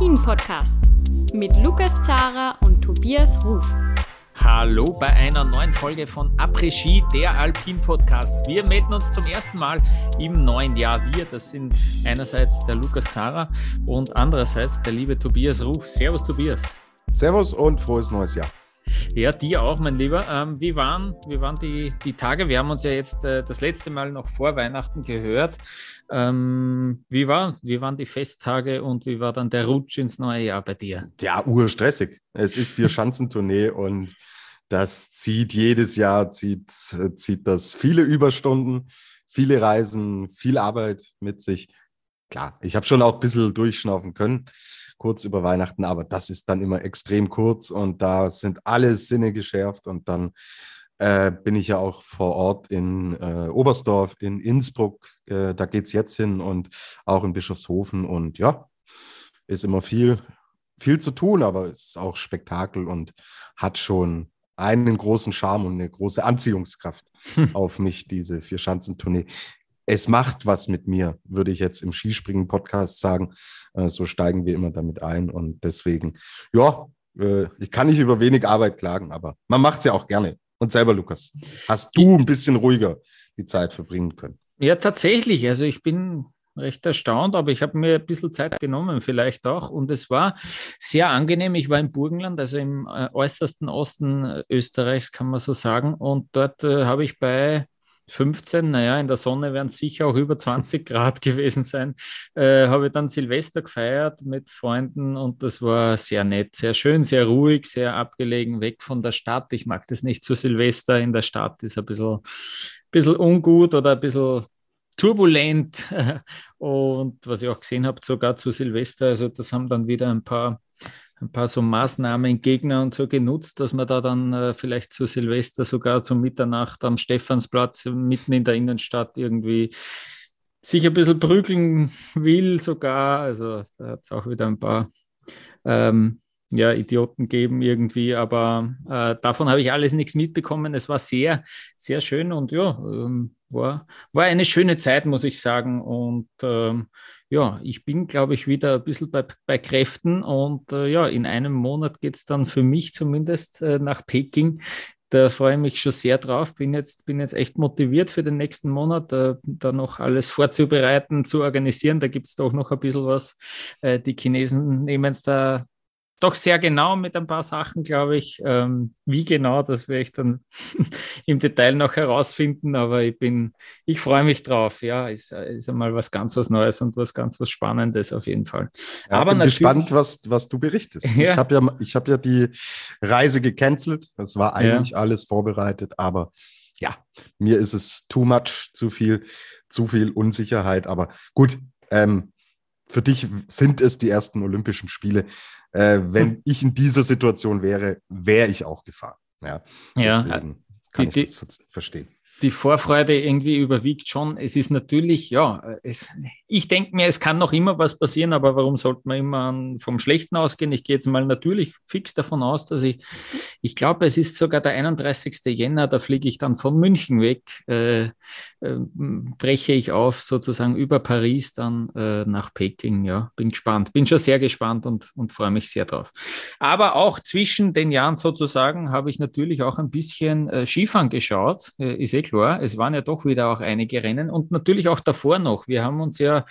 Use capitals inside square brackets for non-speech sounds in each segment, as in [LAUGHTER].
Après-Ski, der Alpin-Podcast mit Lukas Zara und Tobias Ruf. Hallo bei einer neuen Folge von Après-Ski, der Alpin-Podcast. Wir melden uns zum ersten Mal im neuen Jahr. Wir, das sind einerseits der Lukas Zara und andererseits der liebe Tobias Ruf. Servus, Tobias. Servus und frohes neues Jahr. Ja, dir auch, mein Lieber. Ähm, wie, waren, wie waren die, die Tage? Wir haben uns ja jetzt äh, das letzte Mal noch vor Weihnachten gehört. Ähm, wie, war, wie waren die Festtage und wie war dann der Rutsch ins neue Jahr bei dir? Ja, urstressig. Es ist vier [LAUGHS] Schanzentournee und das zieht jedes Jahr, zieht, zieht das viele Überstunden, viele Reisen, viel Arbeit mit sich. Klar, ich habe schon auch ein bisschen durchschnaufen können kurz über Weihnachten, aber das ist dann immer extrem kurz und da sind alle Sinne geschärft und dann äh, bin ich ja auch vor Ort in äh, Oberstdorf, in Innsbruck, äh, da geht es jetzt hin und auch in Bischofshofen und ja, ist immer viel, viel zu tun, aber es ist auch Spektakel und hat schon einen großen Charme und eine große Anziehungskraft hm. [LAUGHS] auf mich, diese Vier-Schanzentournee es macht was mit mir, würde ich jetzt im Skispringen-Podcast sagen. Äh, so steigen wir immer damit ein. Und deswegen, ja, äh, ich kann nicht über wenig Arbeit klagen, aber man macht es ja auch gerne. Und selber, Lukas, hast du ein bisschen ruhiger die Zeit verbringen können? Ja, tatsächlich. Also ich bin recht erstaunt, aber ich habe mir ein bisschen Zeit genommen, vielleicht auch. Und es war sehr angenehm. Ich war im Burgenland, also im äh, äußersten Osten Österreichs, kann man so sagen. Und dort äh, habe ich bei 15, naja, in der Sonne werden es sicher auch über 20 Grad [LAUGHS] gewesen sein, äh, habe ich dann Silvester gefeiert mit Freunden und das war sehr nett, sehr schön, sehr ruhig, sehr abgelegen, weg von der Stadt. Ich mag das nicht zu Silvester in der Stadt, ist ein bisschen, bisschen ungut oder ein bisschen turbulent. [LAUGHS] Und was ich auch gesehen habe, sogar zu Silvester, also das haben dann wieder ein paar ein paar so Maßnahmen, Gegner und so genutzt, dass man da dann äh, vielleicht zu Silvester sogar zur Mitternacht am Stephansplatz mitten in der Innenstadt irgendwie sich ein bisschen prügeln will sogar. Also da hat es auch wieder ein paar ähm, ja, Idioten geben irgendwie, aber äh, davon habe ich alles nichts mitbekommen. Es war sehr, sehr schön und ja, ähm, war, war eine schöne Zeit, muss ich sagen. Und ähm, ja, ich bin, glaube ich, wieder ein bisschen bei, bei Kräften und äh, ja, in einem Monat geht es dann für mich zumindest äh, nach Peking. Da freue ich mich schon sehr drauf. Bin jetzt, bin jetzt echt motiviert für den nächsten Monat, äh, da noch alles vorzubereiten, zu organisieren. Da gibt es doch noch ein bisschen was. Äh, die Chinesen nehmen es da doch sehr genau mit ein paar Sachen, glaube ich. Ähm, wie genau, das werde ich dann [LAUGHS] im Detail noch herausfinden, aber ich bin, ich freue mich drauf. Ja, ist, ist einmal was ganz was Neues und was ganz was Spannendes auf jeden Fall. Ja, aber bin gespannt, was, was du berichtest. [LAUGHS] Ja. Ich habe ja, ich habe ja die Reise gecancelt. Das war eigentlich ja. alles vorbereitet, aber ja, mir ist es too much, zu viel, zu viel Unsicherheit. Aber gut, ähm, für dich sind es die ersten Olympischen Spiele. Äh, wenn hm. ich in dieser Situation wäre, wäre ich auch gefahren. Ja, ja deswegen kann die, ich das verstehen die Vorfreude irgendwie überwiegt schon. Es ist natürlich, ja, es, ich denke mir, es kann noch immer was passieren, aber warum sollte man immer vom Schlechten ausgehen? Ich gehe jetzt mal natürlich fix davon aus, dass ich, ich glaube, es ist sogar der 31. Jänner, da fliege ich dann von München weg, äh, äh, breche ich auf sozusagen über Paris dann äh, nach Peking. Ja, bin gespannt, bin schon sehr gespannt und, und freue mich sehr drauf. Aber auch zwischen den Jahren sozusagen habe ich natürlich auch ein bisschen äh, Skifahren geschaut, äh, ist eh klar. Es waren ja doch wieder auch einige Rennen und natürlich auch davor noch. Wir haben uns ja,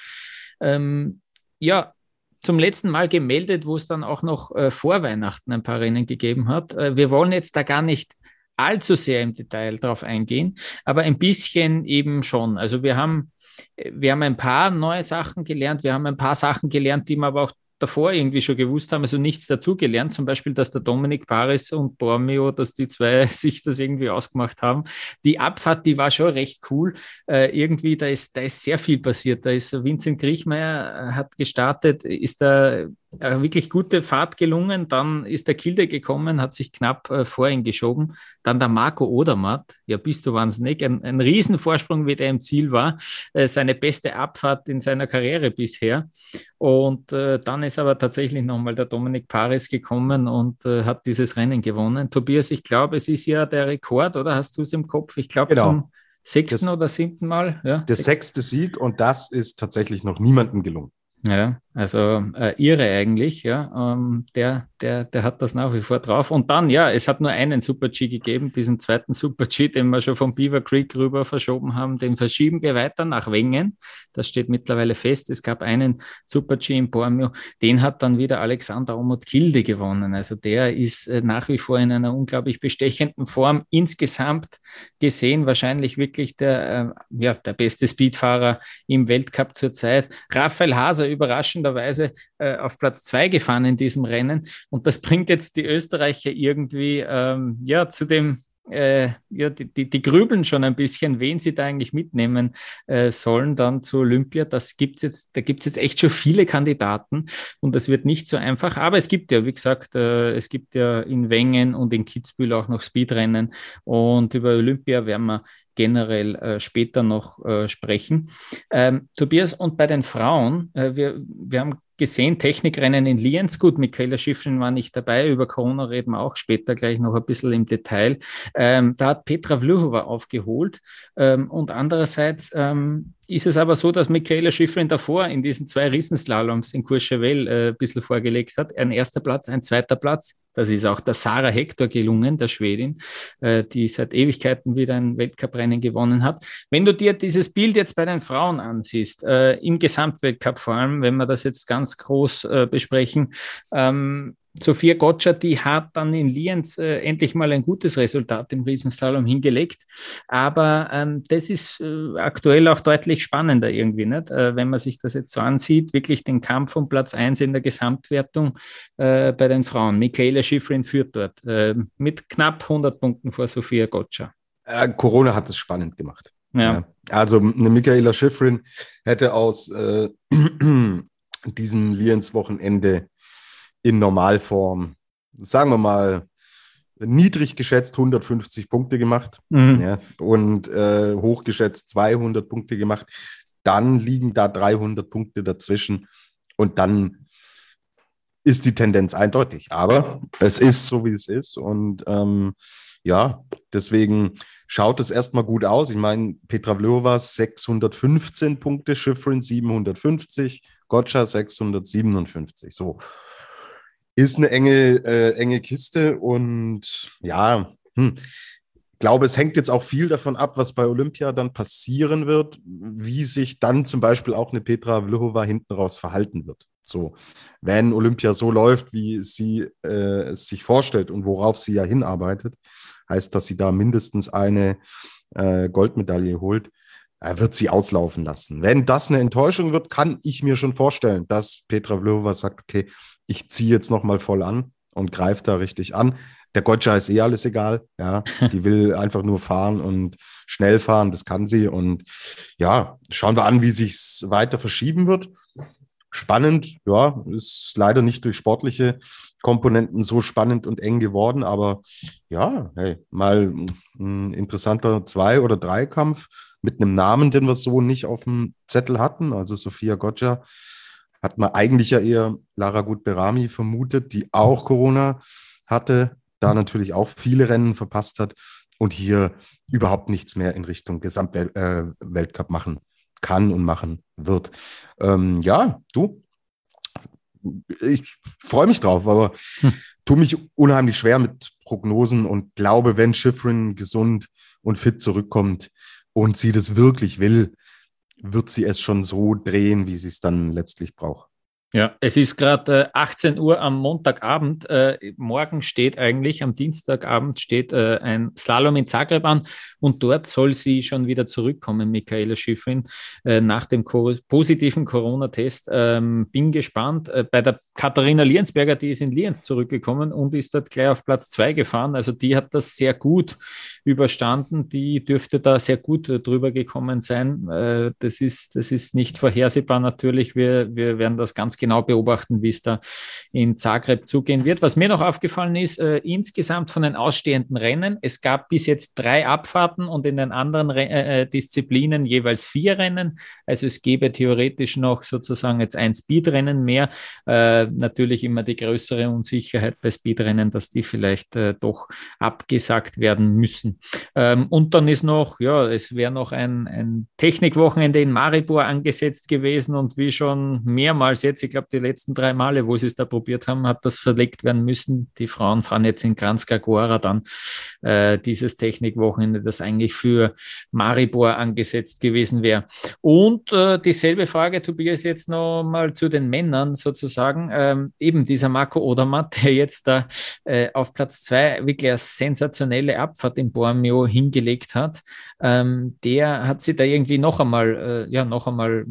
ähm, ja zum letzten Mal gemeldet, wo es dann auch noch äh, vor Weihnachten ein paar Rennen gegeben hat. Äh, wir wollen jetzt da gar nicht allzu sehr im Detail drauf eingehen, aber ein bisschen eben schon. Also wir haben, äh, wir haben ein paar neue Sachen gelernt, wir haben ein paar Sachen gelernt, die man aber auch davor irgendwie schon gewusst haben, also nichts dazugelernt. Zum Beispiel, dass der Dominik Paris und Bormio, dass die zwei [LAUGHS] sich das irgendwie ausgemacht haben. Die Abfahrt, die war schon recht cool. Äh, irgendwie, da ist, da ist sehr viel passiert. Da ist Vincent Griechmeier äh, hat gestartet, ist da eine wirklich gute Fahrt gelungen. Dann ist der Kilde gekommen, hat sich knapp äh, vor ihn geschoben. Dann der Marco Odermatt, ja, bist du wahnsinnig, ein, ein Riesenvorsprung, wie der im Ziel war. Äh, seine beste Abfahrt in seiner Karriere bisher. Und äh, dann ist aber tatsächlich nochmal der Dominik Paris gekommen und äh, hat dieses Rennen gewonnen. Tobias, ich glaube, es ist ja der Rekord, oder hast du es im Kopf? Ich glaube, genau. zum sechsten das, oder siebten Mal. Ja, der sechste Sieg und das ist tatsächlich noch niemandem gelungen. Ja, Also äh, irre eigentlich, ja. Ähm, der, der, der hat das nach wie vor drauf. Und dann, ja, es hat nur einen Super-G gegeben, diesen zweiten Super-G, den wir schon vom Beaver Creek rüber verschoben haben, den verschieben wir weiter nach Wengen. Das steht mittlerweile fest. Es gab einen Super-G in Bormio, den hat dann wieder Alexander Omot Kilde gewonnen. Also der ist äh, nach wie vor in einer unglaublich bestechenden Form. Insgesamt gesehen wahrscheinlich wirklich der, äh, ja, der beste Speedfahrer im Weltcup zurzeit. Raphael Haser überraschend überraschenderweise äh, auf Platz zwei gefahren in diesem Rennen. Und das bringt jetzt die Österreicher irgendwie ähm, ja, zu dem äh, ja, die, die, die, grübeln schon ein bisschen, wen sie da eigentlich mitnehmen äh, sollen dann zu Olympia. Das gibt's jetzt, da gibt es jetzt echt schon viele Kandidaten und das wird nicht so einfach. Aber es gibt ja, wie gesagt, äh, es gibt ja in Wengen und in Kitzbühel auch noch Speedrennen und über Olympia werden wir generell äh, später noch äh, sprechen. Ähm, Tobias, und bei den Frauen, äh, wir, wir haben gesehen, Technikrennen in Lienz. Gut, Michaela Schiffrin war nicht dabei. Über Corona reden wir auch später gleich noch ein bisschen im Detail. Ähm, da hat Petra Vluhova aufgeholt. Ähm, und andererseits ähm, ist es aber so, dass Michaela Schiffrin davor in diesen zwei Riesenslaloms in Courchevel äh, ein bisschen vorgelegt hat. Ein erster Platz, ein zweiter Platz. Das ist auch der Sarah Hector gelungen, der Schwedin, äh, die seit Ewigkeiten wieder ein Weltcuprennen gewonnen hat. Wenn du dir dieses Bild jetzt bei den Frauen ansiehst, äh, im Gesamtweltcup vor allem, wenn wir das jetzt ganz groß äh, besprechen, ähm, Sophia Gotcha, die hat dann in Lienz äh, endlich mal ein gutes Resultat im Riesenslalom hingelegt. Aber ähm, das ist äh, aktuell auch deutlich spannender irgendwie, nicht? Äh, wenn man sich das jetzt so ansieht, wirklich den Kampf um Platz 1 in der Gesamtwertung äh, bei den Frauen. Michaela Schifrin führt dort äh, mit knapp 100 Punkten vor Sophia Gotcha. Äh, Corona hat es spannend gemacht. Ja. ja. Also eine Michaela Schifrin hätte aus [CLEARS THROAT] diesem Lienz-Wochenende in Normalform, sagen wir mal, niedrig geschätzt 150 Punkte gemacht mhm. ja, und äh, hochgeschätzt 200 Punkte gemacht. Dann liegen da 300 Punkte dazwischen und dann ist die Tendenz eindeutig. Aber es ist so, wie es ist und ähm, ja, deswegen schaut es erstmal gut aus. Ich meine, Petra Vlhova 615 Punkte, Schifrin 750, Gotcha 657. So, ist eine enge, äh, enge Kiste und ja, hm, glaube, es hängt jetzt auch viel davon ab, was bei Olympia dann passieren wird, wie sich dann zum Beispiel auch eine Petra Vlhova hinten raus verhalten wird. So, wenn Olympia so läuft, wie sie äh, es sich vorstellt und worauf sie ja hinarbeitet, heißt, dass sie da mindestens eine äh, Goldmedaille holt, äh, wird sie auslaufen lassen. Wenn das eine Enttäuschung wird, kann ich mir schon vorstellen, dass Petra Vlhova sagt, okay, ich ziehe jetzt nochmal voll an und greife da richtig an. Der Gotcha ist eh alles egal. Ja, [LAUGHS] die will einfach nur fahren und schnell fahren. Das kann sie. Und ja, schauen wir an, wie sich es weiter verschieben wird. Spannend, ja, ist leider nicht durch sportliche Komponenten so spannend und eng geworden, aber ja, hey, mal ein interessanter Zwei- oder Dreikampf mit einem Namen, den wir so nicht auf dem Zettel hatten. Also Sophia Gotcha hat man eigentlich ja eher Lara Gut-Berami vermutet, die auch Corona hatte, da natürlich auch viele Rennen verpasst hat und hier überhaupt nichts mehr in Richtung Gesamtweltcup äh, machen kann und machen wird. Ähm, ja, du, ich freue mich drauf, aber hm. tue mich unheimlich schwer mit Prognosen und glaube, wenn Schifrin gesund und fit zurückkommt und sie das wirklich will, wird sie es schon so drehen, wie sie es dann letztlich braucht. Ja, es ist gerade äh, 18 Uhr am Montagabend. Äh, morgen steht eigentlich, am Dienstagabend steht äh, ein Slalom in Zagreb an und dort soll sie schon wieder zurückkommen, Michaela Schiffrin, äh, nach dem co positiven Corona-Test. Ähm, bin gespannt. Äh, bei der Katharina Liensberger, die ist in Lienz zurückgekommen und ist dort gleich auf Platz zwei gefahren. Also die hat das sehr gut überstanden. Die dürfte da sehr gut äh, drüber gekommen sein. das, ist, das ist nicht vorhersehbar natürlich. Wir, wir werden das ganz genau beobachten, wie es da in Zagreb zugehen wird. Was mir noch aufgefallen ist, äh, insgesamt von den ausstehenden Rennen, es gab bis jetzt drei Abfahrten und in den anderen Re äh, äh, Disziplinen jeweils vier Rennen. Also es gäbe theoretisch noch sozusagen jetzt ein Speedrennen mehr. Äh, natürlich immer die größere Unsicherheit bei Speedrennen, dass die vielleicht äh, doch abgesagt werden müssen. Ähm, und dann ist noch, ja, es wäre noch ein, ein Technikwochenende in Maribor angesetzt gewesen und wie schon mehrmals jetzt Ich glaube, die letzten drei Male, wo sie es da probiert haben, hat das verlegt werden müssen. Die Frauen fahren jetzt in Kranjska Gora dann äh, dieses Technikwochenende, das eigentlich für Maribor angesetzt gewesen wäre. Und äh, dieselbe Frage, Tobias, jetzt noch mal zu den Männern sozusagen. Ähm, eben dieser Marco Odermatt, [LAUGHS] der jetzt da äh, auf Platz zwei wirklich eine sensationelle Abfahrt in Bormio hingelegt hat, ähm, der hat sie da irgendwie noch einmal, äh, ja, noch einmal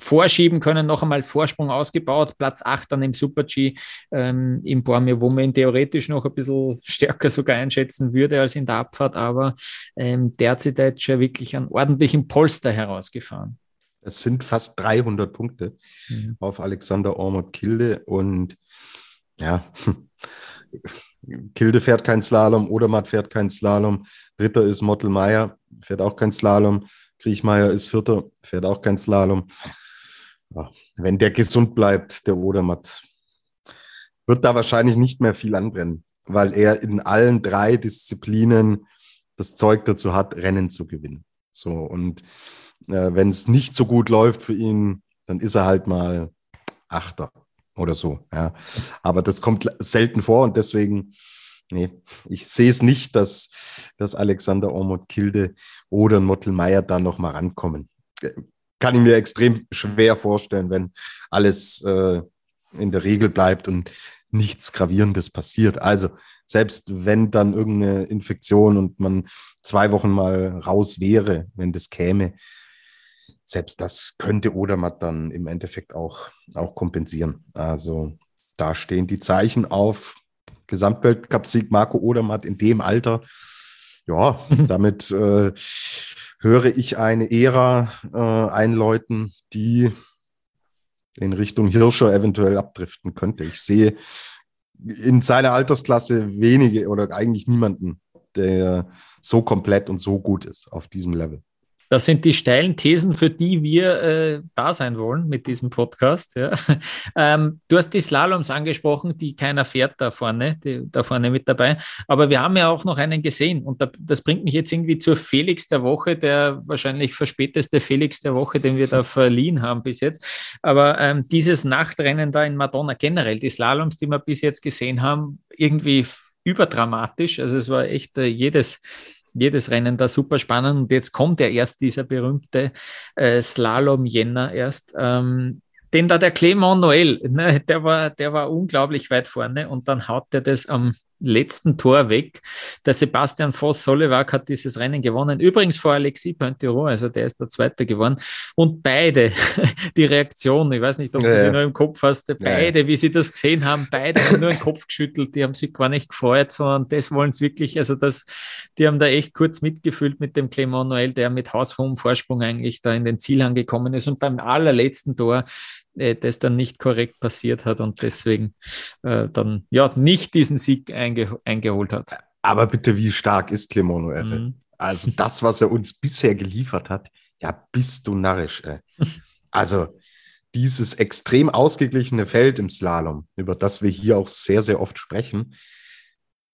vorschieben können, noch einmal Vorsprung ausgebaut, Platz 8 dann im Super-G ähm, in Bormio, wo man ihn theoretisch noch ein bisschen [LAUGHS] stärker sogar einschätzen würde als in der Abfahrt, aber ähm, der hat sich da jetzt schon wirklich einen ordentlichen Polster herausgefahren. Es sind fast 300 Punkte mhm. auf Alexander Ormond Kilde und ja, [LAUGHS] Kilde fährt kein Slalom, Odermatt fährt kein Slalom, Dritter ist Mottelmeier, fährt auch kein Slalom, Kriechmeier ist Vierter, fährt auch kein Slalom. Ja, wenn der gesund bleibt, der Odermatt, wird da wahrscheinlich nicht mehr viel anbrennen, weil er in allen drei Disziplinen das Zeug dazu hat, Rennen zu gewinnen. So, und äh, wenn es nicht so gut läuft für ihn, dann ist er halt mal Achter oder so. Ja. Aber das kommt selten vor und deswegen, nee, ich sehe es nicht, dass, dass Alexander Ormond Kilde oder Mottelmeier da nochmal rankommen. Kann ich mir extrem schwer vorstellen, wenn alles äh, in der Regel bleibt und nichts Gravierendes passiert. Also selbst wenn dann irgendeine Infektion und man zwei Wochen mal raus wäre, wenn das käme, selbst das könnte Odermatt dann im Endeffekt auch, auch kompensieren. Also da stehen die Zeichen auf Gesamtweltcup-Sieg Marco Odermatt in dem Alter. Ja, [LAUGHS] damit äh, höre ich eine Ära äh, einläuten, die in Richtung Hirscher eventuell abdriften könnte. Ich sehe in seiner Altersklasse wenige oder eigentlich niemanden, der so komplett und so gut ist auf diesem Level. Das sind die steilen Thesen, für die wir äh, da sein wollen mit diesem Podcast. Ja. [LAUGHS] Ähm, du hast die Slaloms angesprochen, die keiner fährt da vorne, die, da vorne mit dabei. Aber wir haben ja auch noch einen gesehen und da, das bringt mich jetzt irgendwie zur Felix der Woche, der wahrscheinlich verspäteste Felix der Woche, den wir da [LAUGHS] verliehen haben bis jetzt. Aber ähm, dieses Nachtrennen da in Madonna generell, die Slaloms, die wir bis jetzt gesehen haben, irgendwie überdramatisch. Also es war echt äh, jedes jedes Rennen da super spannend. Und jetzt kommt ja erst dieser berühmte äh, Slalom-Jänner erst. Ähm, den da der Clément Noël, ne, der, war, der war unglaublich weit vorne und dann haut er das am letzten Tor weg. Der Sebastian Voss-Solewak hat dieses Rennen gewonnen. Übrigens vor Alexis Pointerot, also der ist der Zweite geworden. Und beide, [LAUGHS] die Reaktion, ich weiß nicht, ob ja, du sie noch im Kopf hast, beide, ja. wie sie das gesehen haben, beide haben nur den Kopf geschüttelt, die haben sich gar nicht gefreut, sondern das wollen es wirklich, also das, die haben da echt kurz mitgefühlt mit dem Clement Noël, der mit haushohem Vorsprung eigentlich da in den Ziel angekommen ist und beim allerletzten Tor äh, das dann nicht korrekt passiert hat und deswegen äh, dann ja nicht diesen Sieg einge eingeholt hat. Aber bitte, wie stark ist Clement Noël? Mhm. Also das, was er uns bisher geliefert hat, ja, bist du narrisch. Ey. [LAUGHS] Also dieses extrem ausgeglichene Feld im Slalom, über das wir hier auch sehr, sehr oft sprechen,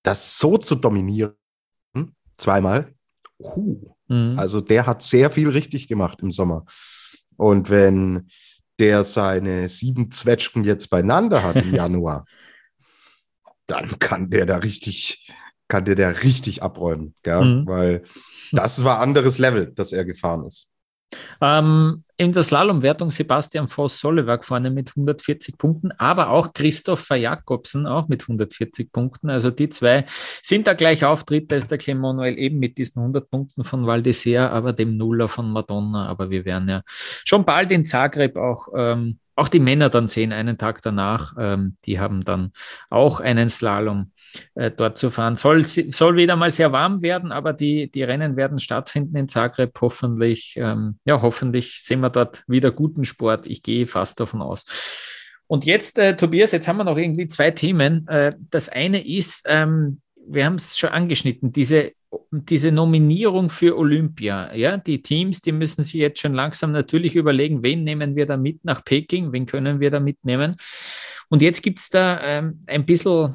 das so zu dominieren, zweimal, uh, mhm. also der hat sehr viel richtig gemacht im Sommer. Und wenn der seine sieben Zwetschgen jetzt beieinander hat im [LAUGHS] Januar, dann kann der da richtig, kann der da richtig abräumen, gell? Mhm. weil das war anderes Level, das er gefahren ist. Ähm, in der Slalomwertung Sebastian Voss-Sollewerk vorne mit 140 Punkten, aber auch Christopher Jakobsen auch mit 140 Punkten. Also die zwei sind da gleich Auftritt. Da ist der Clement Noel eben mit diesen 100 Punkten von Valdesea, aber dem Nuller von Madonna. Aber wir werden ja schon bald in Zagreb auch ähm, auch die Männer dann sehen, einen Tag danach, ähm, die haben dann auch einen Slalom äh, dort zu fahren. Soll, soll wieder mal sehr warm werden, aber die, die Rennen werden stattfinden in Zagreb. Hoffentlich, ähm, ja, hoffentlich sehen wir dort wieder guten Sport. Ich gehe fast davon aus. Und jetzt, äh, Tobias, jetzt haben wir noch irgendwie zwei Themen. Äh, das eine ist, ähm, wir haben es schon angeschnitten, diese diese Nominierung für Olympia, ja, die Teams, die müssen sich jetzt schon langsam natürlich überlegen, wen nehmen wir da mit nach Peking, wen können wir da mitnehmen. Und jetzt gibt es da ähm, ein bisschen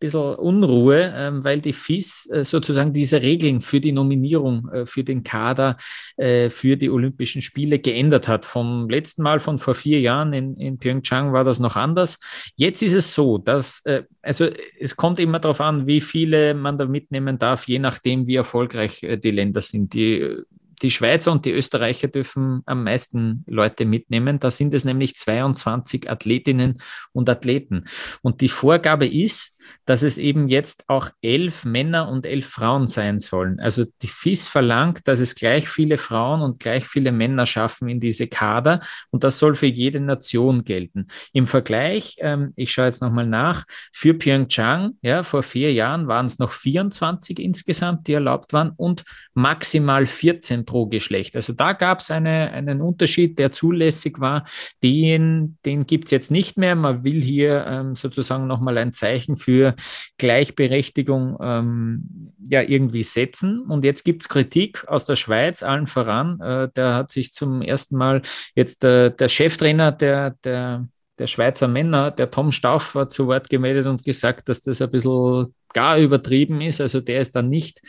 bisschen Unruhe, ähm, weil die FIS äh, sozusagen diese Regeln für die Nominierung äh, für den Kader äh, für die Olympischen Spiele geändert hat. Vom letzten Mal von vor vier Jahren in, in Pyeongchang war das noch anders. Jetzt ist es so, dass, äh, also es kommt immer darauf an, wie viele man da mitnehmen darf, je nachdem, wie erfolgreich äh, die Länder sind. Die die Schweizer und die Österreicher dürfen am meisten Leute mitnehmen. Da sind es nämlich 22 Athletinnen und Athleten. Und die Vorgabe ist, dass es eben jetzt auch elf Männer und elf Frauen sein sollen. Also die FIS verlangt, dass es gleich viele Frauen und gleich viele Männer schaffen in diese Kader und das soll für jede Nation gelten. Im Vergleich, ähm, ich schaue jetzt nochmal nach, für Pyeongchang, ja, vor vier Jahren waren es noch 24 insgesamt, die erlaubt waren und maximal 14 pro Geschlecht. Also da gab es eine, einen Unterschied, der zulässig war. Den, den gibt es jetzt nicht mehr. Man will hier ähm, sozusagen nochmal ein Zeichen für für Gleichberechtigung ähm, ja irgendwie setzen. Und jetzt gibt es Kritik aus der Schweiz, allen voran. Äh, der hat sich zum ersten Mal jetzt äh, der Cheftrainer der, der, der Schweizer Männer, der Tom Stauffer, zu Wort gemeldet und gesagt, dass das ein bisschen gar übertrieben ist. Also der ist dann nicht,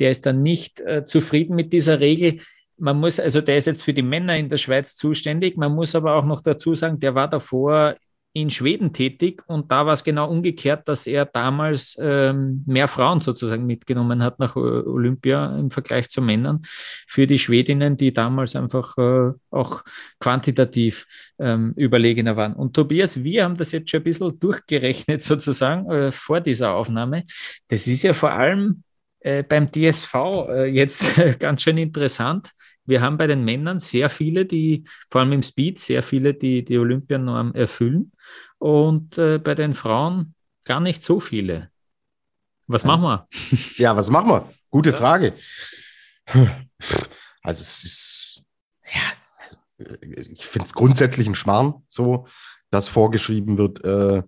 der ist dann nicht äh, zufrieden mit dieser Regel man muss, also der ist jetzt für die Männer in der Schweiz zuständig. Man muss aber auch noch dazu sagen, der war davor in Schweden tätig und da war es genau umgekehrt, dass er damals ähm, mehr Frauen sozusagen mitgenommen hat nach Olympia im Vergleich zu Männern für die Schwedinnen, die damals einfach äh, auch quantitativ ähm, überlegener waren. Und Tobias, wir haben das jetzt schon ein bisschen durchgerechnet [LAUGHS] sozusagen äh, vor dieser Aufnahme. Das ist ja vor allem äh, beim DSV äh, jetzt [LAUGHS] ganz schön interessant wir haben bei den Männern sehr viele, die, vor allem im Speed, sehr viele, die die Olympianorm erfüllen. Und äh, bei den Frauen gar nicht so viele. Was ja. machen wir? [LAUGHS] Ja, was machen wir? Gute ja. Frage. [SIGHS] Also es ist, ja, ich finde es grundsätzlich ein Schmarrn, so, dass vorgeschrieben wird, äh,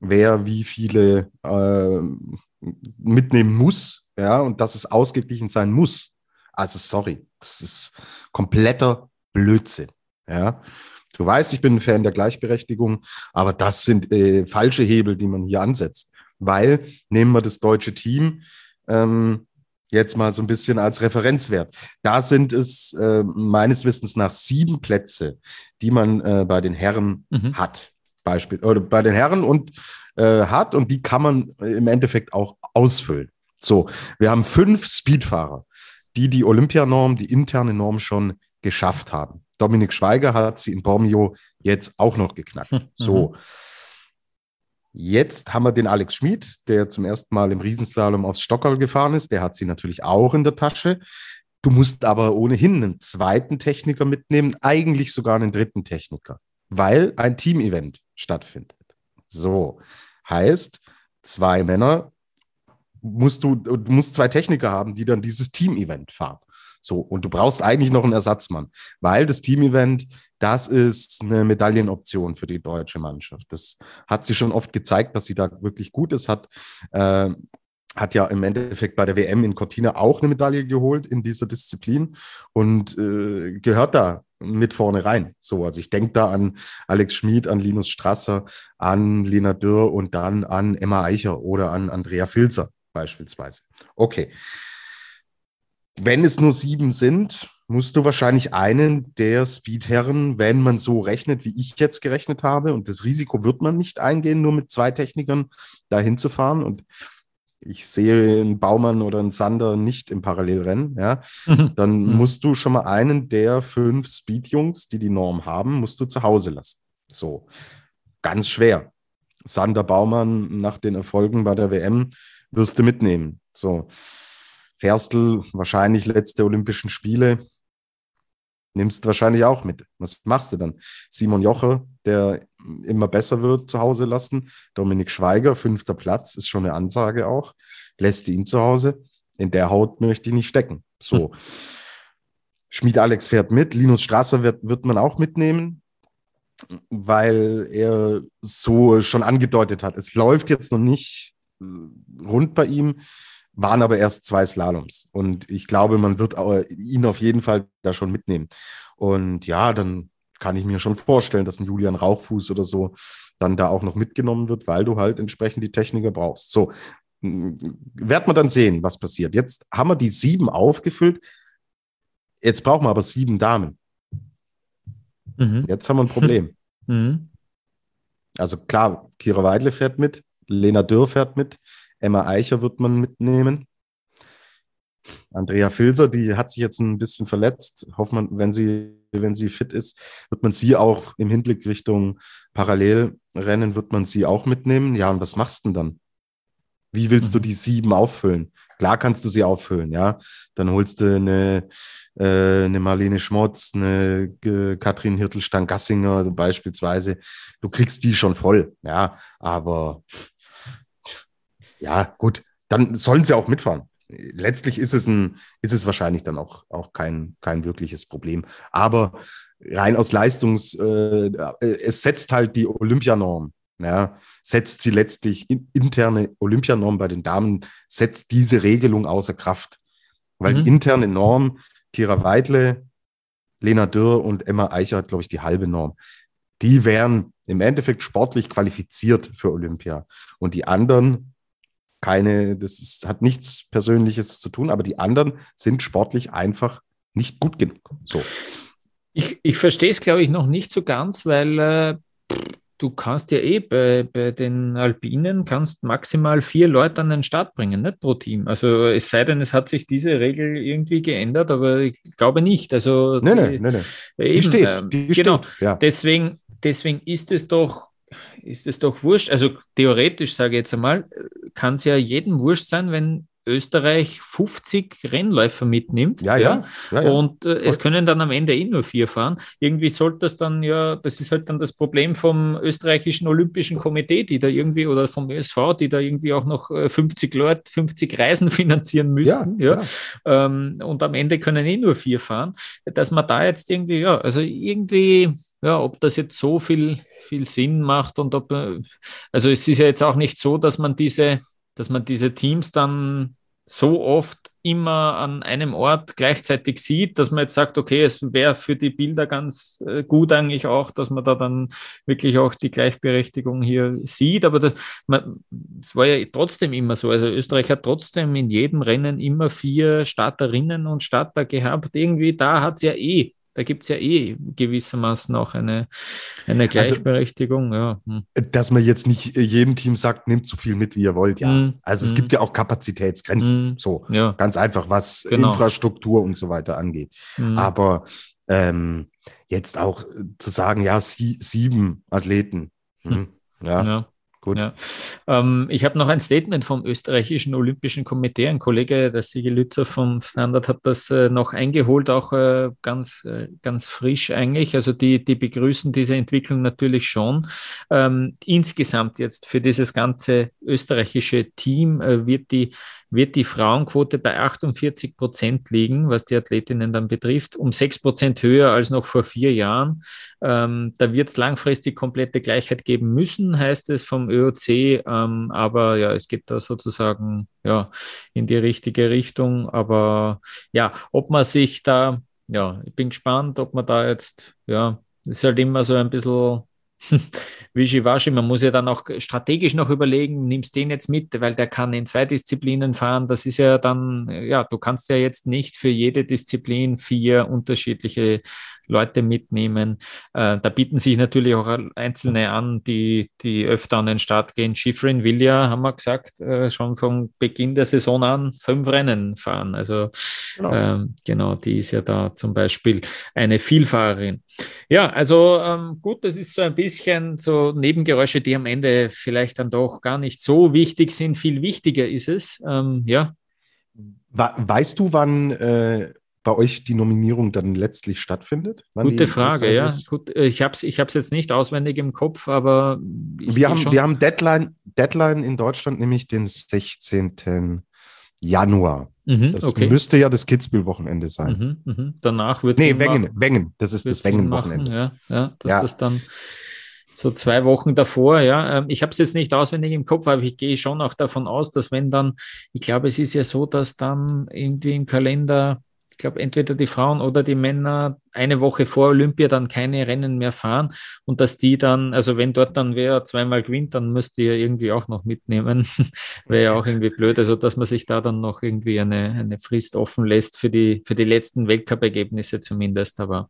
wer wie viele äh, mitnehmen muss, ja, und dass es ausgeglichen sein muss. Also sorry, das ist kompletter Blödsinn. Ja. Du weißt, ich bin ein Fan der Gleichberechtigung, aber das sind äh, falsche Hebel, die man hier ansetzt. Weil, nehmen wir das deutsche Team ähm, jetzt mal so ein bisschen als Referenzwert. Da sind es äh, meines Wissens nach sieben Plätze, die man äh, bei den Herren mhm. hat. Beispiel, oder bei den Herren und äh, hat und die kann man im Endeffekt auch ausfüllen. So, wir haben fünf Speedfahrer die die Olympianorm, die interne Norm schon geschafft haben. Dominik Schweiger hat sie in Bormio jetzt auch noch geknackt. Hm, mhm. So. Jetzt haben wir den Alex Schmid, der zum ersten Mal im Riesenslalom aufs Stockerl gefahren ist. Der hat sie natürlich auch in der Tasche. Du musst aber ohnehin einen zweiten Techniker mitnehmen, eigentlich sogar einen dritten Techniker, weil ein Teamevent stattfindet. So heißt, zwei Männer musst du, du musst zwei Techniker haben, die dann dieses Team-Event fahren. So, und du brauchst eigentlich noch einen Ersatzmann, weil das Team-Event, das ist eine Medaillenoption für die deutsche Mannschaft. Das hat sie schon oft gezeigt, dass sie da wirklich gut ist, hat, äh, hat ja im Endeffekt bei der WM in Cortina auch eine Medaille geholt in dieser Disziplin und äh, gehört da mit vorne rein. So, also ich denke da an Alex Schmid, an Linus Strasser, an Lena Dürr und dann an Emma Eicher oder an Andrea Filzer beispielsweise. Okay. Wenn es nur sieben sind, musst du wahrscheinlich einen der Speedherren, wenn man so rechnet, wie ich jetzt gerechnet habe, und das Risiko wird man nicht eingehen, nur mit zwei Technikern dahin zu fahren. Und ich sehe einen Baumann oder einen Sander nicht im Parallelrennen, ja, mhm. dann mhm. musst du schon mal einen der fünf Speed-Jungs, die die Norm haben, musst du zu Hause lassen. So, ganz schwer. Sander Baumann nach den Erfolgen bei der WM wirst du mitnehmen. So, Ferstl, wahrscheinlich letzte Olympischen Spiele, nimmst du wahrscheinlich auch mit. Was machst du dann? Simon Joche, der immer besser wird, zu Hause lassen. Dominik Schweiger, fünfter Platz, ist schon eine Ansage auch. Lässt ihn zu Hause. In der Haut möchte ich nicht stecken. So. Hm. Schmied Alex fährt mit. Linus Strasser wird, wird man auch mitnehmen, weil er so schon angedeutet hat. Es läuft jetzt noch nicht rund bei ihm, waren aber erst zwei Slaloms. Und ich glaube, man wird ihn auf jeden Fall da schon mitnehmen. Und ja, dann kann ich mir schon vorstellen, dass ein Julian Rauchfuß oder so dann da auch noch mitgenommen wird, weil du halt entsprechend die Techniker brauchst. So, werden wir dann sehen, was passiert. Jetzt haben wir die sieben aufgefüllt. Jetzt brauchen wir aber sieben Damen. Mhm. Jetzt haben wir ein Problem. [LAUGHS] Mhm. Also klar, Kira Weidle fährt mit, Lena Dürr fährt mit, Emma Eicher wird man mitnehmen. Andrea Filzer, die hat sich jetzt ein bisschen verletzt. Hofft man, wenn sie, wenn sie fit ist, wird man sie auch im Hinblick Richtung Parallelrennen, wird man sie auch mitnehmen. Ja, und was machst du denn dann? Wie willst mhm. du die sieben auffüllen? Klar kannst du sie auffüllen, ja. Dann holst du eine, äh, eine Marlene Schmotz, eine äh, Katrin Hirtelstein-Gassinger beispielsweise. Du kriegst die schon voll, ja. Aber ja, gut, dann sollen sie auch mitfahren letztlich ist es, ein, ist es wahrscheinlich dann auch, auch kein, kein wirkliches Problem. Aber rein aus Leistungs, äh, es setzt halt die Olympianorm. Ja, setzt sie letztlich in, interne Olympianorm bei den Damen, setzt diese Regelung außer Kraft. Weil mhm. die interne Norm, Kira Weidle, Lena Dürr und Emma Eicher hat, glaube ich, die halbe Norm. Die wären im Endeffekt sportlich qualifiziert für Olympia. Und die anderen keine, das ist, hat nichts Persönliches zu tun, aber die anderen sind sportlich einfach nicht gut genug. So. Ich, ich verstehe es, glaube ich, noch nicht so ganz, weil äh, du kannst ja eh bei, bei den Alpinen kannst maximal vier Leute an den Start bringen, nicht pro Team. Also es sei denn, es hat sich diese Regel irgendwie geändert, aber ich glaube nicht. Also die, nee, nee, nee. die steht, ähm, die genau. steht. Ja. Deswegen, deswegen ist es doch ist es doch wurscht. Also theoretisch sage ich jetzt einmal, kann es ja jedem wurscht sein, wenn Österreich 50 Rennläufer mitnimmt. Ja, ja. ja, ja und äh, es können dann am Ende eh nur vier fahren. Irgendwie sollte das dann ja, das ist halt dann das Problem vom österreichischen Olympischen Komitee, die da irgendwie, oder vom ÖSV, die da irgendwie auch noch 50 äh, Leute, 50 Reisen [LAUGHS] finanzieren müssten. Ja, ja. Ähm, und am Ende können eh nur vier fahren. Dass man da jetzt irgendwie, ja, also irgendwie ja, ob das jetzt so viel, viel Sinn macht und ob, also es ist ja jetzt auch nicht so, dass man diese, dass man diese Teams dann so oft immer an einem Ort gleichzeitig sieht, dass man jetzt sagt, okay, es wäre für die Bilder ganz äh, gut eigentlich auch, dass man da dann wirklich auch die Gleichberechtigung hier sieht. Aber es war ja trotzdem immer so. Also Österreich hat trotzdem in jedem Rennen immer vier Starterinnen und Starter gehabt. Irgendwie da hat es ja eh da gibt es ja eh gewissermaßen auch eine, eine also, Gleichberechtigung. Also, ja. Hm. Dass man jetzt nicht jedem Team sagt, nehmt so viel mit, wie ihr wollt, ja. Hm. Also es hm. gibt ja auch Kapazitätsgrenzen, hm. so ja. ganz einfach, was genau. Infrastruktur und so weiter angeht. Hm. Aber ähm, jetzt auch zu sagen, ja, sie, sieben Athleten. Hm. Ja. ja. Gut. Ja. Ähm, ich habe noch ein Statement vom österreichischen Olympischen Komitee. Ein Kollege, der Sigi Lützer vom Standard, hat das äh, noch eingeholt, auch äh, ganz, äh, ganz frisch eigentlich. Also die, die begrüßen diese Entwicklung natürlich schon. Ähm, insgesamt jetzt für dieses ganze österreichische Team äh, wird die wird die Frauenquote bei 48 Prozent liegen, was die Athletinnen dann betrifft, um sechs Prozent höher als noch vor vier Jahren. Ähm, da wird es langfristig komplette Gleichheit geben müssen, heißt es vom ÖOC. Ähm, aber ja, es geht da sozusagen ja in die richtige Richtung. Aber ja, ob man sich da, ja, ich bin gespannt, ob man da jetzt, ja, ist halt immer so ein bisschen [LAUGHS] Wischiwaschi, man muss ja dann auch strategisch noch überlegen, nimmst den jetzt mit, weil der kann in zwei Disziplinen fahren. Das ist ja dann, ja, du kannst ja jetzt nicht für jede Disziplin vier unterschiedliche Leute mitnehmen. Äh, da bieten sich natürlich auch Einzelne an, die, die öfter an den Start gehen. Schifrin will ja, haben wir gesagt, äh, schon vom Beginn der Saison an fünf Rennen fahren. Also genau. Ähm, genau, die ist ja da zum Beispiel eine Vielfahrerin. Ja, also ähm, gut, das ist so ein bisschen so Nebengeräusche, die am Ende vielleicht dann doch gar nicht so wichtig sind. Viel wichtiger ist es. Ähm, ja. Weißt du, wann äh, bei euch die Nominierung dann letztlich stattfindet? Gute Frage, ja. Gut, äh, ich habe es ich jetzt nicht auswendig im Kopf, aber. Wir haben, wir haben Deadline, Deadline in Deutschland nämlich den 16. Januar. Mhm, das okay. müsste ja das Kitzbühel-Wochenende sein. Mhm, mh. Danach wird Nee, Wengen, Wengen. Das ist das Wengen-Wochenende. Ja, ja, dass ja. das dann so zwei Wochen davor, ja. Ähm, ich habe es jetzt nicht auswendig im Kopf, aber ich gehe schon auch davon aus, dass wenn dann, ich glaube, es ist ja so, dass dann irgendwie im Kalender glaube, entweder die Frauen oder die Männer eine Woche vor Olympia dann keine Rennen mehr fahren und dass die dann, also wenn dort dann wer zweimal gewinnt, dann müsst ihr irgendwie auch noch mitnehmen. [LAUGHS] Wäre ja auch irgendwie blöd. Also, dass man sich da dann noch irgendwie eine, eine Frist offen lässt für die, für die letzten Weltcup-Ergebnisse zumindest. Aber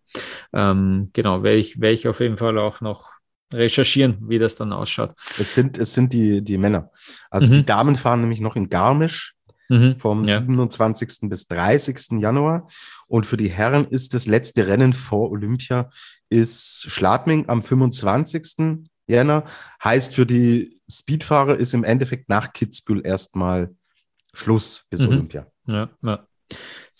ähm, genau, werde ich, werde ich auf jeden Fall auch noch recherchieren, wie das dann ausschaut. Es sind, es sind die, die Männer. Also mhm. die Damen fahren nämlich noch in Garmisch mhm. vom ja. 27. bis 30. Januar. Und für die Herren ist das letzte Rennen vor Olympia ist Schladming am 25. Jänner. Heißt für die Speedfahrer ist im Endeffekt nach Kitzbühel erstmal Schluss bis mhm. Olympia. Ja, ja.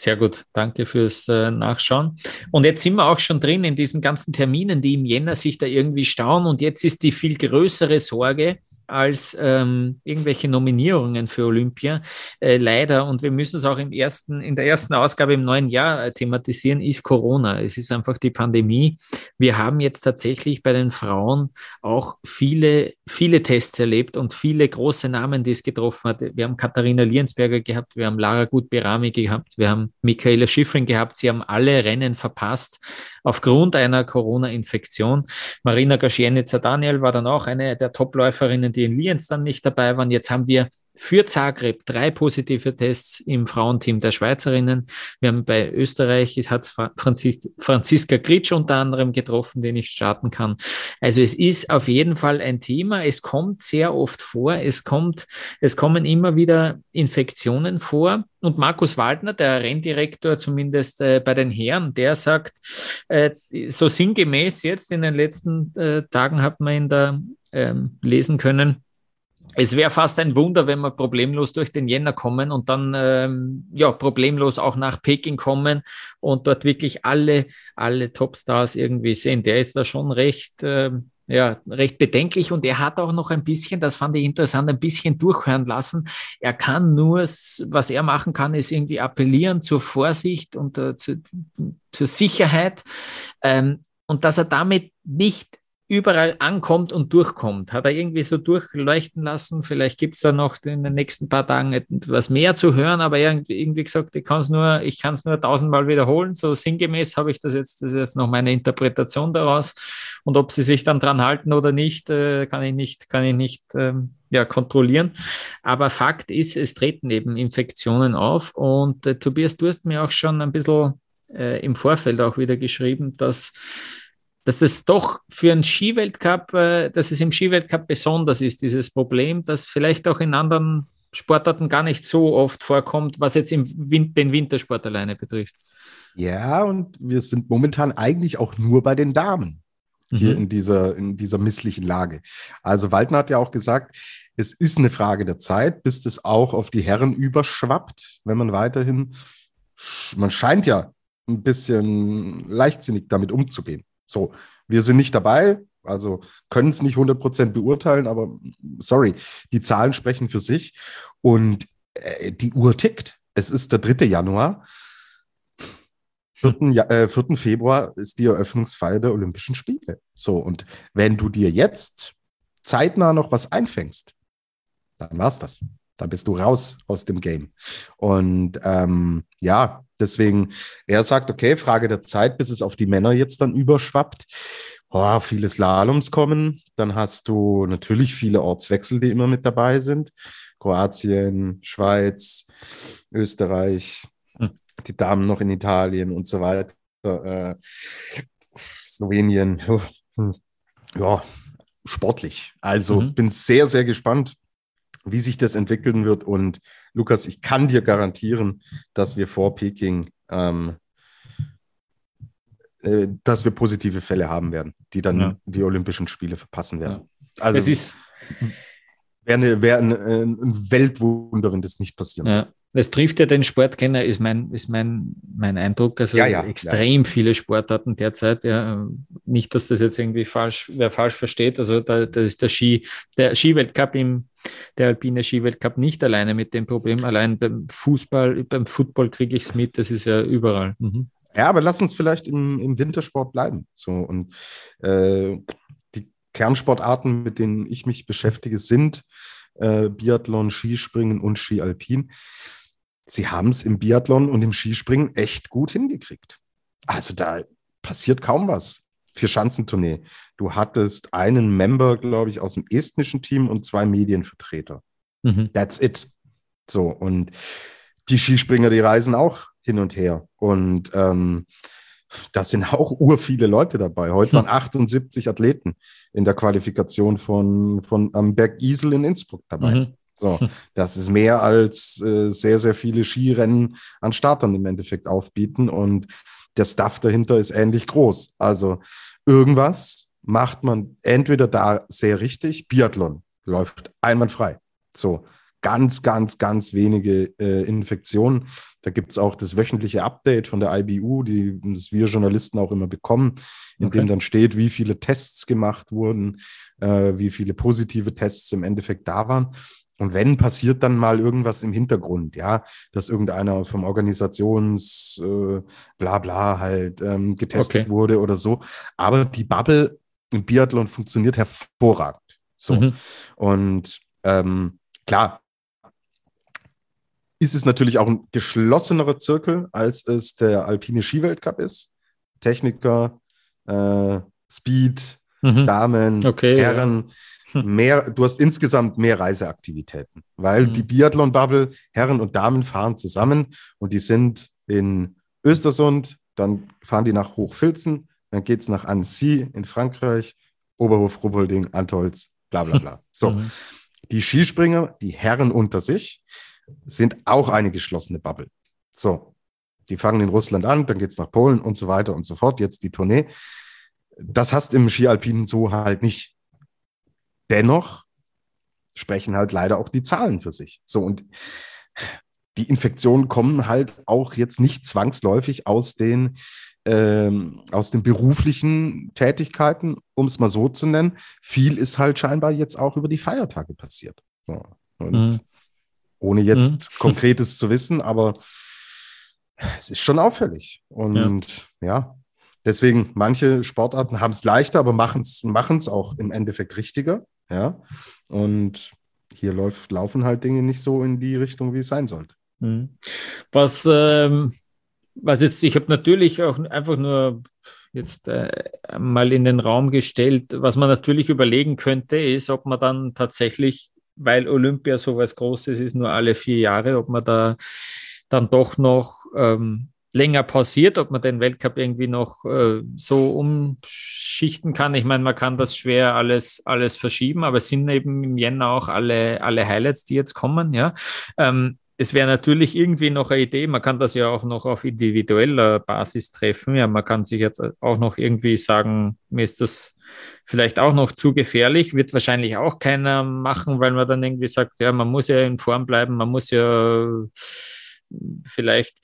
Sehr gut, danke fürs äh, Nachschauen. Und jetzt sind wir auch schon drin in diesen ganzen Terminen, die im Jänner sich da irgendwie stauen. Und jetzt ist die viel größere Sorge als ähm, irgendwelche Nominierungen für Olympia. Äh, leider, und wir müssen es auch im ersten, in der ersten Ausgabe im neuen Jahr äh, thematisieren, ist Corona. Es ist einfach die Pandemie. Wir haben jetzt tatsächlich bei den Frauen auch viele, viele Tests erlebt und viele große Namen, die es getroffen hat. Wir haben Katharina Liensberger gehabt, wir haben Lara Gut-Berami gehabt, wir haben Michaela Schiffrin gehabt. Sie haben alle Rennen verpasst aufgrund einer Corona-Infektion. Marina Gaschienica-Daniel war dann auch eine der Topläuferinnen, die in Lienz dann nicht dabei waren. Jetzt haben wir für Zagreb drei positive Tests im Frauenteam der Schweizerinnen. Wir haben bei Österreich, es hat Franzis Franziska Gritsch unter anderem getroffen, den ich starten kann. Also es ist auf jeden Fall ein Thema. Es kommt sehr oft vor. Es kommt, es kommen immer wieder Infektionen vor. Und Markus Waldner, der Renndirektor, zumindest äh, bei den Herren, der sagt, äh, so sinngemäß jetzt in den letzten äh, Tagen hat man ihn da ähm, lesen können, es wäre fast ein Wunder, wenn wir problemlos durch den Jänner kommen und dann ähm, ja problemlos auch nach Peking kommen und dort wirklich alle alle Topstars irgendwie sehen. Der ist da schon recht ähm, ja, recht bedenklich und er hat auch noch ein bisschen, das fand ich interessant, ein bisschen durchhören lassen. Er kann nur, was er machen kann, ist irgendwie appellieren zur Vorsicht und äh, zu, zur Sicherheit ähm, und dass er damit nicht überall ankommt und durchkommt. Hat er irgendwie so durchleuchten lassen. Vielleicht gibt es da noch in den nächsten paar Tagen etwas mehr zu hören, aber irgendwie, irgendwie gesagt, ich kann es nur, ich kann es nur tausendmal wiederholen. So sinngemäß habe ich das jetzt, das ist jetzt noch meine Interpretation daraus. Und ob sie sich dann dran halten oder nicht, äh, kann ich nicht, kann ich nicht ähm, ja, kontrollieren. Aber Fakt ist, es treten eben Infektionen auf. Und äh, Tobias, du hast mir auch schon ein bisschen äh, im Vorfeld auch wieder geschrieben, dass dass es doch für einen Skiweltcup, äh, dass es im Skiweltcup besonders ist, dieses Problem, das vielleicht auch in anderen Sportarten gar nicht so oft vorkommt, was jetzt im Win den Wintersport alleine betrifft. Ja, und wir sind momentan eigentlich auch nur bei den Damen hier mhm. in, dieser, in dieser misslichen Lage. Also Waldner hat ja auch gesagt, es ist eine Frage der Zeit, bis das auch auf die Herren überschwappt, wenn man weiterhin, man scheint ja ein bisschen leichtsinnig damit umzugehen. So, wir sind nicht dabei, also können es nicht 100% beurteilen, aber sorry, die Zahlen sprechen für sich und äh, die Uhr tickt. Es ist der 3. Januar. 4. Ja, äh, 4. Februar ist die Eröffnungsfeier der Olympischen Spiele. So, und wenn du dir jetzt zeitnah noch was einfängst, dann war's das. Dann bist du raus aus dem Game. Und ähm, ja, deswegen, er sagt, okay, Frage der Zeit, bis es auf die Männer jetzt dann überschwappt. Oh, viele Slaloms kommen. Dann hast du natürlich viele Ortswechsel, die immer mit dabei sind. Kroatien, Schweiz, Österreich, hm. die Damen noch in Italien und so weiter. Äh, Slowenien. [LAUGHS] Ja, sportlich. Also mhm. bin sehr, sehr gespannt, wie sich das entwickeln wird. Und Lukas, ich kann dir garantieren, dass wir vor Peking, ähm, äh, dass wir positive Fälle haben werden, die dann ja. die Olympischen Spiele verpassen werden. Ja. Also es ist wäre eine, wär ein, ein, Weltwunder, wenn das nicht passieren ja. Es trifft ja den Sportkenner, ist mein, ist mein, mein Eindruck. Also ja, ja, extrem ja. viele Sportarten derzeit. Ja. Nicht, dass das jetzt irgendwie falsch, wer falsch versteht. Also da, da ist der Ski, der Skiweltcup im, der alpine Skiweltcup nicht alleine mit dem Problem. Allein beim Fußball, beim Football kriege ich es mit, das ist ja überall. Mhm. Ja, aber lass uns vielleicht im, im Wintersport bleiben. So und äh, die Kernsportarten, mit denen ich mich beschäftige, sind äh, Biathlon, Skispringen und Ski Alpin sie haben es im Biathlon und im Skispringen echt gut hingekriegt. Also da passiert kaum was für Schanzentournee. Du hattest einen Member, glaube ich, aus dem estnischen Team und zwei Medienvertreter. Mhm. That's it. So, und die Skispringer, die reisen auch hin und her. Und ähm, da sind auch ur viele Leute dabei. Heute waren 78 Athleten in der Qualifikation von, von am Berg Isel in Innsbruck dabei. Mhm. So, das ist mehr als äh, sehr, sehr viele Skirennen an Startern im Endeffekt aufbieten und der Stuff dahinter ist ähnlich groß. Also irgendwas macht man entweder da sehr richtig, Biathlon läuft einwandfrei. So, ganz, ganz, ganz wenige äh, Infektionen. Da gibt es auch das wöchentliche Update von der IBU, die das wir Journalisten auch immer bekommen, in okay. dem dann steht, wie viele Tests gemacht wurden, äh, wie viele positive Tests im Endeffekt da waren. Und wenn passiert dann mal irgendwas im Hintergrund, ja, dass irgendeiner vom Organisations äh, bla bla halt ähm, getestet okay. wurde oder so. Aber die Bubble im Biathlon funktioniert hervorragend. So. Mhm. Und ähm, klar, ist es natürlich auch ein geschlossenerer Zirkel, als es der alpine Skiweltcup ist. Techniker, äh, Speed, mhm. Damen, okay, Herren. Ja. Hm. Mehr, du hast insgesamt mehr Reiseaktivitäten, weil mhm. die Biathlon-Bubble, Herren und Damen fahren zusammen und die sind in Östersund, dann fahren die nach Hochfilzen, dann geht es nach Annecy in Frankreich, Oberhof, Ruppolding, Antolz, bla bla bla. [LAUGHS] So, mhm. die Skispringer, die Herren unter sich, sind auch eine geschlossene Bubble. So, die fangen in Russland an, dann geht es nach Polen und so weiter und so fort. Jetzt die Tournee. Das hast im Skialpinen so halt nicht. Dennoch sprechen halt leider auch die Zahlen für sich. So und die Infektionen kommen halt auch jetzt nicht zwangsläufig aus den ähm, aus den beruflichen Tätigkeiten, um es mal so zu nennen. Viel ist halt scheinbar jetzt auch über die Feiertage passiert. So. Und mhm ohne jetzt mhm. [LAUGHS] Konkretes zu wissen, aber es ist schon auffällig. Und ja, ja deswegen, manche Sportarten haben es leichter, aber machen es auch im Endeffekt richtiger. Ja. Und hier läuft, laufen halt Dinge nicht so in die Richtung, wie es sein sollte. Mhm. Was, ähm, was jetzt, ich habe natürlich auch einfach nur jetzt äh, mal in den Raum gestellt, was man natürlich überlegen könnte, ist, ob man dann tatsächlich weil Olympia so was Großes ist, nur alle vier Jahre, ob man da dann doch noch ähm, länger pausiert, ob man den Weltcup irgendwie noch äh, so umschichten kann. Ich meine, man kann das schwer alles, alles verschieben, aber es sind eben im Jänner auch alle, alle Highlights, die jetzt kommen, ja. Ähm, es wäre natürlich irgendwie noch eine Idee, man kann das ja auch noch auf individueller Basis treffen. Ja, man kann sich jetzt auch noch irgendwie sagen, mir ist das vielleicht auch noch zu gefährlich, wird wahrscheinlich auch keiner machen, weil man dann irgendwie sagt, ja, man muss ja in Form bleiben, man muss ja vielleicht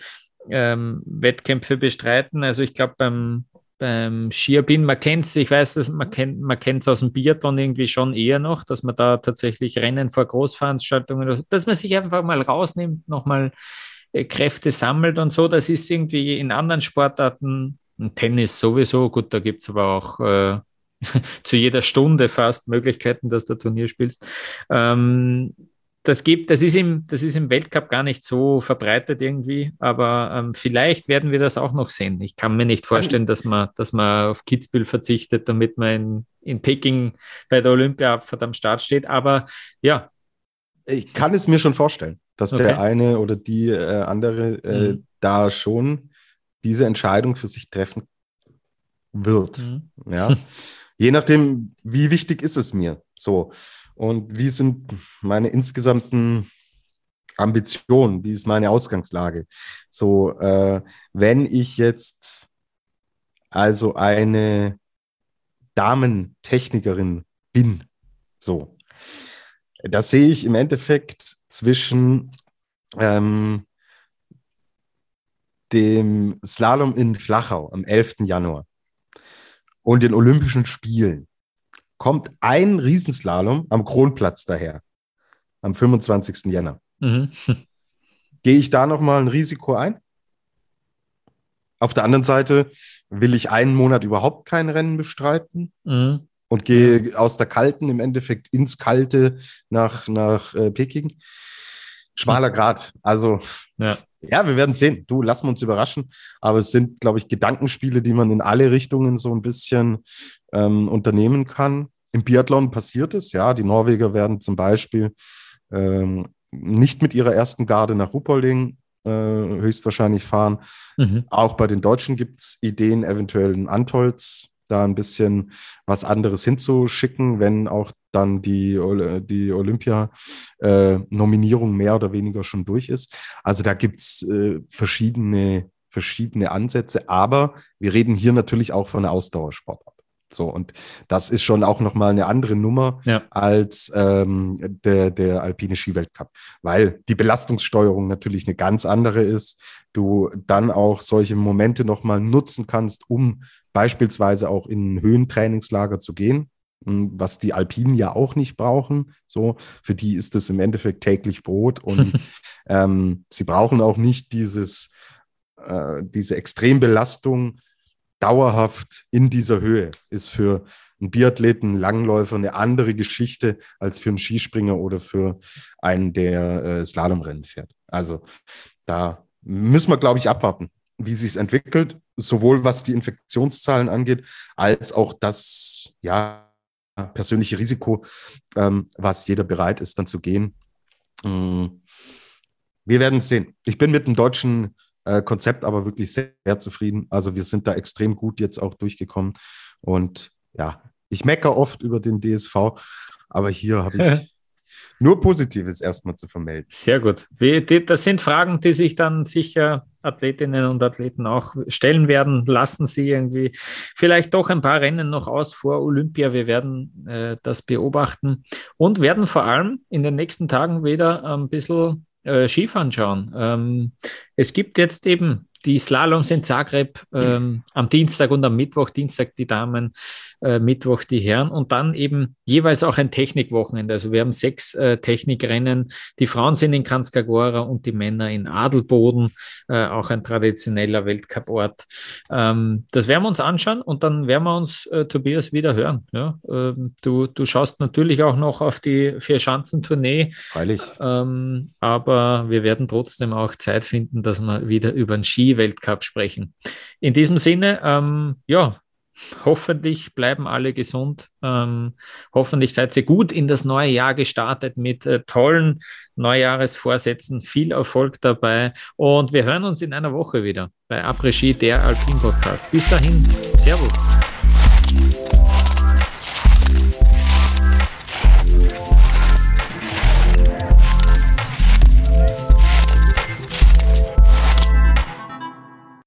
ähm, Wettkämpfe bestreiten. Also ich glaube, beim, beim Skiabin, man kennt es, ich weiß, dass man kennt man aus dem Biathlon irgendwie schon eher noch, dass man da tatsächlich Rennen vor Großveranstaltungen, dass man sich einfach mal rausnimmt, nochmal äh, Kräfte sammelt und so. Das ist irgendwie in anderen Sportarten, Tennis sowieso, gut, da gibt es aber auch äh, [LAUGHS] zu jeder Stunde fast Möglichkeiten, dass du Turnier spielst. Ähm, das gibt, das ist im, das ist im Weltcup gar nicht so verbreitet irgendwie, aber ähm, vielleicht werden wir das auch noch sehen. Ich kann mir nicht vorstellen, dass man, dass man auf Kitzbühel verzichtet, damit man in, in Peking bei der Olympiaabfahrt am Start steht. Aber ja. Ich kann es mir schon vorstellen, dass okay. der eine oder die äh, andere äh, mhm. da schon diese Entscheidung für sich treffen wird. Mhm. Ja. [LAUGHS] Je nachdem, wie wichtig ist es mir. So. Und wie sind meine insgesamten Ambitionen? Wie ist meine Ausgangslage? So, äh, wenn ich jetzt also eine Damentechnikerin bin, so, das sehe ich im Endeffekt zwischen ähm, dem Slalom in Flachau am 11. Januar und den Olympischen Spielen kommt ein Riesenslalom am Kronplatz daher, am 25. Jänner. Mhm. [LAUGHS] Gehe ich da nochmal ein Risiko ein? Auf der anderen Seite will ich einen Monat überhaupt kein Rennen bestreiten mhm. und gehe aus der Kalten im Endeffekt ins Kalte nach, nach äh, Peking. Schmaler Grad. Also Ja. ja, wir werden sehen. Du, lassen wir uns überraschen. Aber es sind, glaube ich, Gedankenspiele, die man in alle Richtungen so ein bisschen ähm, unternehmen kann. Im Biathlon passiert es, ja. Die Norweger werden zum Beispiel ähm, nicht mit ihrer ersten Garde nach Ruppolding äh, höchstwahrscheinlich fahren. Mhm. Auch bei den Deutschen gibt es Ideen, eventuell in Antolz da ein bisschen was anderes hinzuschicken, wenn auch dann die, die Olympia-Nominierung äh, mehr oder weniger schon durch ist. Also da gibt es äh, verschiedene, verschiedene Ansätze, aber wir reden hier natürlich auch von einer Ausdauersportart. So, und das ist schon auch nochmal eine andere Nummer ja. als ähm, der, der alpine Skiweltcup, weil die Belastungssteuerung natürlich eine ganz andere ist. Du dann auch solche Momente nochmal nutzen kannst, um beispielsweise auch in ein Höhentrainingslager zu gehen, hm, was die Alpinen ja auch nicht brauchen. So, für die ist es im Endeffekt täglich Brot und [LAUGHS] ähm, sie brauchen auch nicht dieses, äh, diese Extrembelastung dauerhaft in dieser Höhe. Ist für einen Biathleten, einen Langläufer eine andere Geschichte als für einen Skispringer oder für einen, der äh, Slalomrennen fährt. Also da müssen wir, glaube ich, abwarten wie sich es entwickelt, sowohl was die Infektionszahlen angeht, als auch das ja, persönliche Risiko, ähm, was jeder bereit ist, dann zu gehen. Ähm, wir werden es sehen. Ich bin mit dem deutschen äh, Konzept aber wirklich sehr, sehr zufrieden. Also wir sind da extrem gut jetzt auch durchgekommen. Und ja, ich meckere oft über den DSV, aber hier habe ich [LAUGHS] nur Positives erstmal zu vermelden. Sehr gut. Das sind Fragen, die sich dann sicher Athletinnen und Athleten auch stellen werden. Lassen Sie irgendwie vielleicht doch ein paar Rennen noch aus vor Olympia. Wir werden äh, das beobachten und werden vor allem in den nächsten Tagen wieder ein bisschen äh, Skifahren schauen. Ähm, es gibt jetzt eben die Slaloms in Zagreb ähm, am Dienstag und am Mittwoch, Dienstag die Damen, äh, Mittwoch die Herren und dann eben jeweils auch ein Technikwochenende. Also wir haben sechs äh, Technikrennen. Die Frauen sind in Kranzkagora und die Männer in Adelboden, äh, auch ein traditioneller Weltcuport. Ähm, das werden wir uns anschauen und dann werden wir uns, äh, Tobias, wieder hören. Ja? Ähm, du, du schaust natürlich auch noch auf die Vier-Schanzentournee. Freilich. Ähm, aber wir werden trotzdem auch Zeit finden, dass wir wieder über den Ski-Weltcup sprechen. In diesem Sinne, ähm, ja, Hoffentlich bleiben alle gesund. Ähm, hoffentlich seid ihr gut in das neue Jahr gestartet mit äh, tollen Neujahresvorsätzen. Viel Erfolg dabei. Und wir hören uns in einer Woche wieder bei Après Ski, der Alpin Podcast. Bis dahin, Servus.